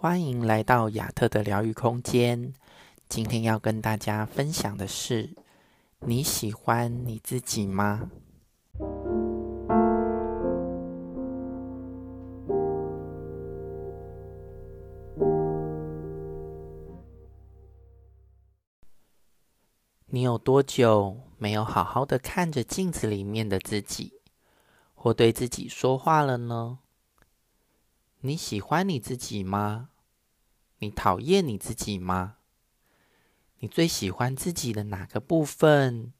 欢迎来到亚特的疗愈空间。今天要跟大家分享的是：你喜欢你自己吗？你有多久没有好好的看着镜子里面的自己，或对自己说话了呢？你喜欢你自己吗？你讨厌你自己吗？你最喜欢自己的哪个部分？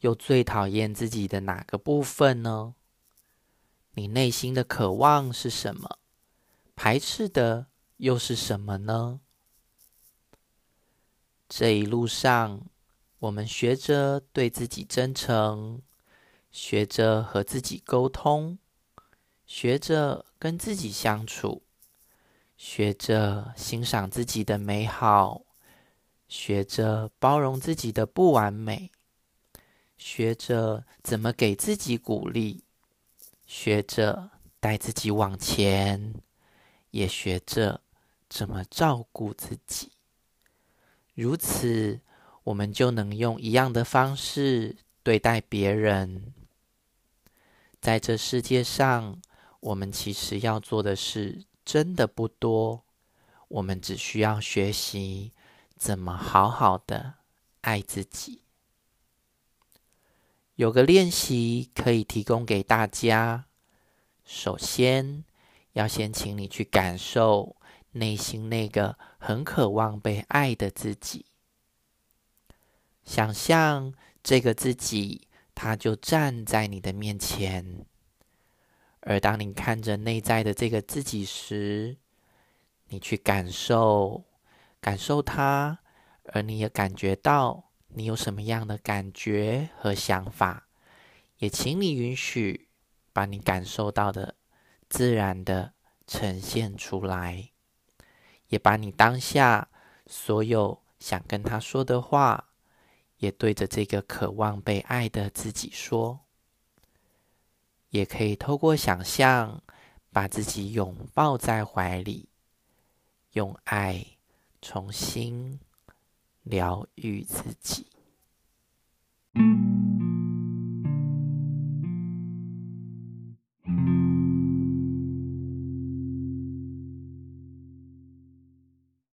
又最讨厌自己的哪个部分呢？你内心的渴望是什么？排斥的又是什么呢？这一路上，我们学着对自己真诚，学着和自己沟通。学着跟自己相处，学着欣赏自己的美好，学着包容自己的不完美，学着怎么给自己鼓励，学着带自己往前，也学着怎么照顾自己。如此，我们就能用一样的方式对待别人。在这世界上，我们其实要做的事真的不多，我们只需要学习怎么好好的爱自己。有个练习可以提供给大家。首先，要先请你去感受内心那个很渴望被爱的自己，想象这个自己，他就站在你的面前。而当你看着内在的这个自己时，你去感受，感受它，而你也感觉到你有什么样的感觉和想法，也请你允许把你感受到的自然的呈现出来，也把你当下所有想跟他说的话，也对着这个渴望被爱的自己说。也可以透过想象，把自己拥抱在怀里，用爱重新疗愈自己。